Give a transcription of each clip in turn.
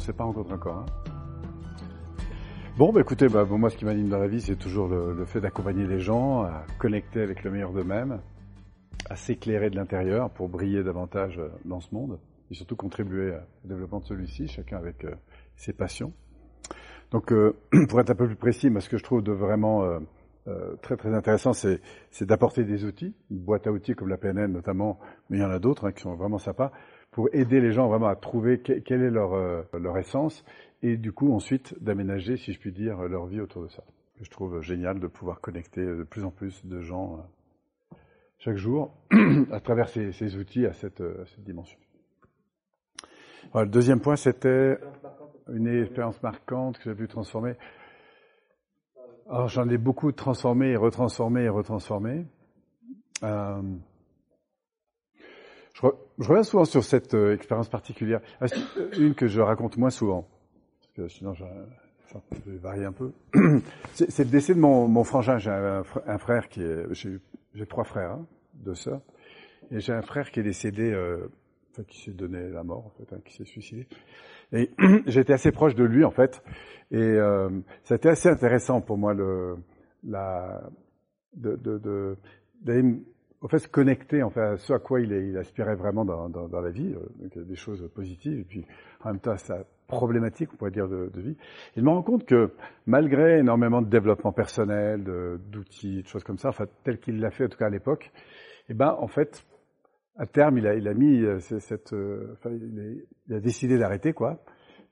s'est pas rencontré encore. Hein. Bon, bah, écoutez, bah, moi, ce qui m'anime dans la vie, c'est toujours le, fait d'accompagner les gens à connecter avec le meilleur d'eux-mêmes, à s'éclairer de l'intérieur pour briller davantage euh, dans ce monde et surtout contribuer au développement de celui-ci, chacun avec euh, ses passions. Donc, euh, pour être un peu plus précis, ce que je trouve de vraiment très très intéressant, c'est d'apporter des outils, une boîte à outils comme la PNL notamment, mais il y en a d'autres hein, qui sont vraiment sympas, pour aider les gens vraiment à trouver quelle est leur, leur essence et du coup ensuite d'aménager, si je puis dire, leur vie autour de ça. Je trouve génial de pouvoir connecter de plus en plus de gens euh, chaque jour à travers ces, outils à cette, cette dimension. le deuxième point, c'était une expérience marquante que j'ai pu transformer. Alors j'en ai beaucoup transformé et retransformé et retransformé. Euh, je, reviens souvent sur cette euh, expérience particulière, ah, une que je raconte moins souvent sinon je, vais varier un peu. C'est le décès de mon, mon frangin. J'ai un, frère qui est, j'ai trois frères, hein, deux sœurs, et j'ai un frère qui est décédé, euh, enfin, qui s'est donné la mort en fait, hein, qui s'est suicidé. Et j'étais assez proche de lui en fait, et euh, ça a été assez intéressant pour moi le, la, de, de, de au fait se connecter en fait à ce à quoi il, il aspirait vraiment dans, la vie, euh, donc des choses positives, et puis en même temps ça problématique, on pourrait dire, de, vie. Je me rends compte que malgré énormément de développement personnel, d'outils, de, choses comme ça, enfin tel qu'il l'a fait en tout cas à l'époque, eh ben en fait, à terme, il a, il a mis euh, cette, euh, enfin, il, il, a décidé d'arrêter quoi.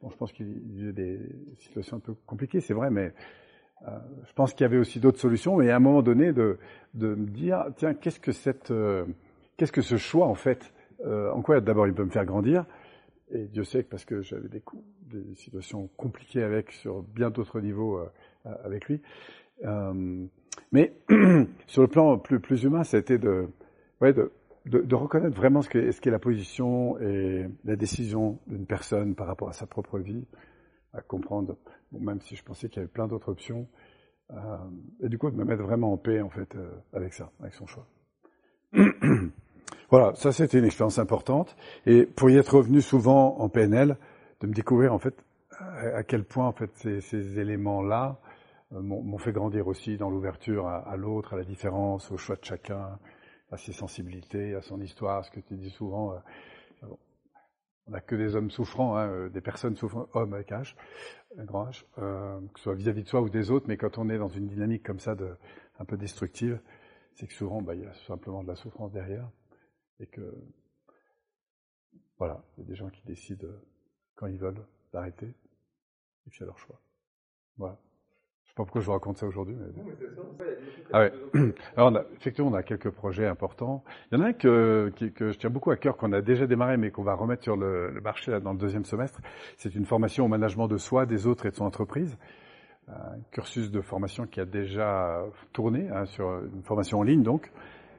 Bon, je pense qu'il y a des situations un peu compliquées, c'est vrai, mais euh, je pense qu'il y avait aussi d'autres solutions. Et à un moment donné, de, de me dire, tiens, qu'est-ce que cette, euh, qu'est-ce que ce choix en fait, euh, en quoi d'abord il peut me faire grandir, et Dieu sait que parce que j'avais des, des situations compliquées avec sur bien d'autres niveaux euh, avec lui. Euh, mais sur le plan plus, plus humain, été de, ouais, de, de, de reconnaître vraiment ce qu'est ce qu la position et la décision d'une personne par rapport à sa propre vie, comprendre, même si je pensais qu'il y avait plein d'autres options, euh, et du coup de me mettre vraiment en paix en fait euh, avec ça, avec son choix. Voilà, ça c'était une expérience importante. Et pour y être revenu souvent en PNL, de me découvrir en fait à quel point en fait ces, éléments-là euh, m'ont fait grandir aussi dans l'ouverture à, à l'autre, à la différence, au choix de chacun, à ses sensibilités, à son histoire, ce que tu dis souvent. Euh, on n'a que des hommes souffrants, hein, euh, des personnes souffrant, hommes avec H, un grand H, euh, que ce soit vis-à-vis -vis de soi ou des autres, mais quand on est dans une dynamique comme ça de un peu destructive, c'est que souvent bah, il y a simplement de la souffrance derrière et que voilà, il y a des gens qui décident quand ils veulent d'arrêter et que c'est leur choix. Voilà. Je sais pas pourquoi je vous raconte ça aujourd'hui, mais. Ah ouais. Alors, on a, effectivement, on a quelques projets importants. Il y en a un que, que je tiens beaucoup à cœur, qu'on a déjà démarré, mais qu'on va remettre sur le, le marché là, dans le deuxième semestre. C'est une formation au management de soi, des autres et de son entreprise. Un cursus de formation qui a déjà tourné, hein, sur une formation en ligne, donc,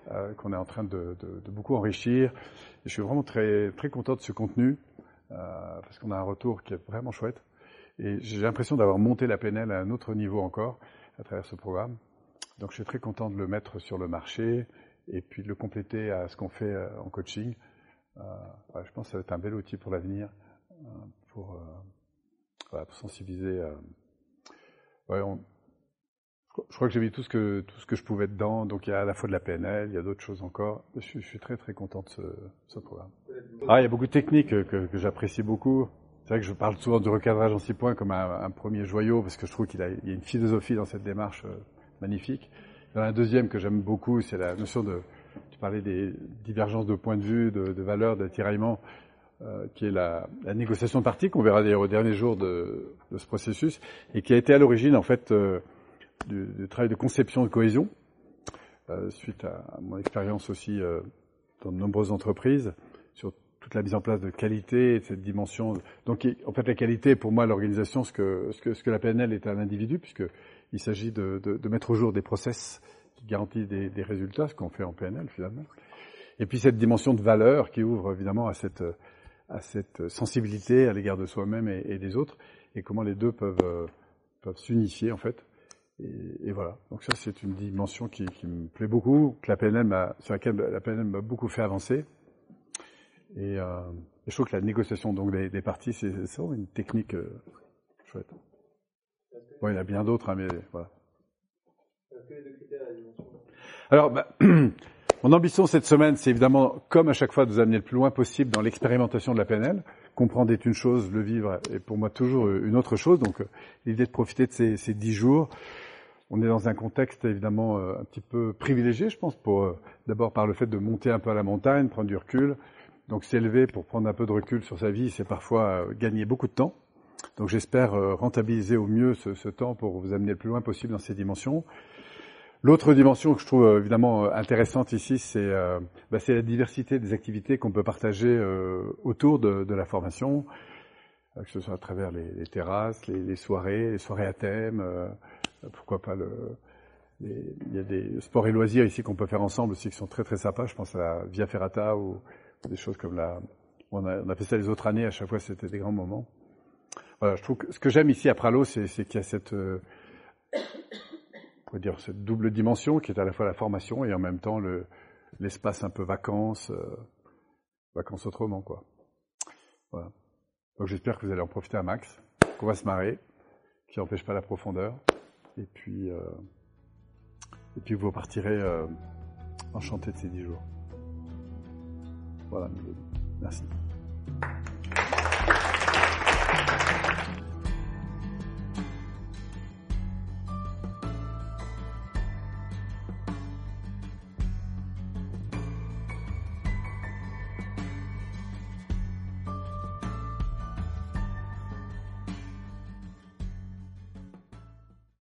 euh, qu'on est en train de, de, de, beaucoup enrichir. Et je suis vraiment très, très content de ce contenu, euh, parce qu'on a un retour qui est vraiment chouette. Et j'ai l'impression d'avoir monté la PNL à un autre niveau encore à travers ce programme. Donc je suis très content de le mettre sur le marché et puis de le compléter à ce qu'on fait euh, en coaching. Euh, je pense que ça va être un bel outil pour l'avenir, euh, pour, euh, voilà, pour sensibiliser. Ouais, on, je crois que j'ai mis tout ce que tout ce que je pouvais dedans. Donc il y a à la fois de la PNL, il y a d'autres choses encore. Je suis, je suis, très très content de ce, ce programme. Ah, il y a beaucoup de techniques que, que j'apprécie beaucoup. C'est vrai que je parle souvent du recadrage en six points comme un, premier joyau parce que je trouve qu'il y a une philosophie dans cette démarche euh, magnifique. Il y en a un deuxième que j'aime beaucoup, c'est la notion de, tu parlais des divergences de points de vue, de, valeurs, de tiraillements, euh, qui est la, négociation de partie qu'on verra d'ailleurs au dernier jour de, ce processus et qui a été à l'origine en fait euh, du, travail de conception de cohésion, euh, suite à, mon expérience aussi dans de nombreuses entreprises, toute la mise en place de qualité et cette dimension. Donc, en fait, la qualité, pour moi, l'organisation, ce que, ce que, ce que la PNL est à l'individu, puisqu'il s'agit de, de, de, mettre au jour des process qui garantissent des, des résultats, ce qu'on fait en PNL, finalement. Et puis, cette dimension de valeur qui ouvre, évidemment, à cette, à cette sensibilité à l'égard de soi-même et, des autres, et comment les deux peuvent, peuvent s'unifier, en fait, et, voilà. Donc ça, c'est une dimension qui, qui, me plaît beaucoup, que la PNL sur laquelle la PNL m'a beaucoup fait avancer. Et, euh, je trouve que la négociation donc des, parties, c'est vraiment une technique chouette. Bon, il y en a bien d'autres, hein, mais voilà. Alors, bah, mon ambition cette semaine, c'est évidemment, comme à chaque fois, de vous amener le plus loin possible dans l'expérimentation de la PNL. Comprendre est une chose, le vivre est pour moi toujours une autre chose. Donc, l'idée de profiter de ces dix jours. On est dans un contexte évidemment un petit peu privilégié, je pense, pour d'abord par le fait de monter un peu à la montagne, prendre du recul. Donc s'élever pour prendre un peu de recul sur sa vie, c'est parfois gagner beaucoup de temps. Donc j'espère rentabiliser au mieux ce, temps pour vous amener le plus loin possible dans ces dimensions. L'autre dimension que je trouve euh, évidemment euh, intéressante ici, c'est euh, bah, la diversité des activités qu'on peut partager euh, autour de, la formation, que ce soit à travers les, terrasses, les, soirées, les soirées à thème, pourquoi pas le, il y a des sports et loisirs ici qu'on peut faire ensemble aussi qui sont très très sympas. Je pense à la Via Ferrata ou des choses comme la. On a, on a fait ça les autres années. À chaque fois, c'était des grands moments. Voilà, je trouve que ce que j'aime ici à Pralo, c'est qu'il y a cette pourrait dire cette double dimension qui est à la fois la formation et en même temps le, l'espace un peu vacances, euh, vacances autrement quoi. Voilà. Donc j'espère que vous allez en profiter à max, qu'on va se marrer, qui n'empêche pas la profondeur, et puis euh, et puis vous repartirez euh, enchanté de ces dix jours. Voilà, merci.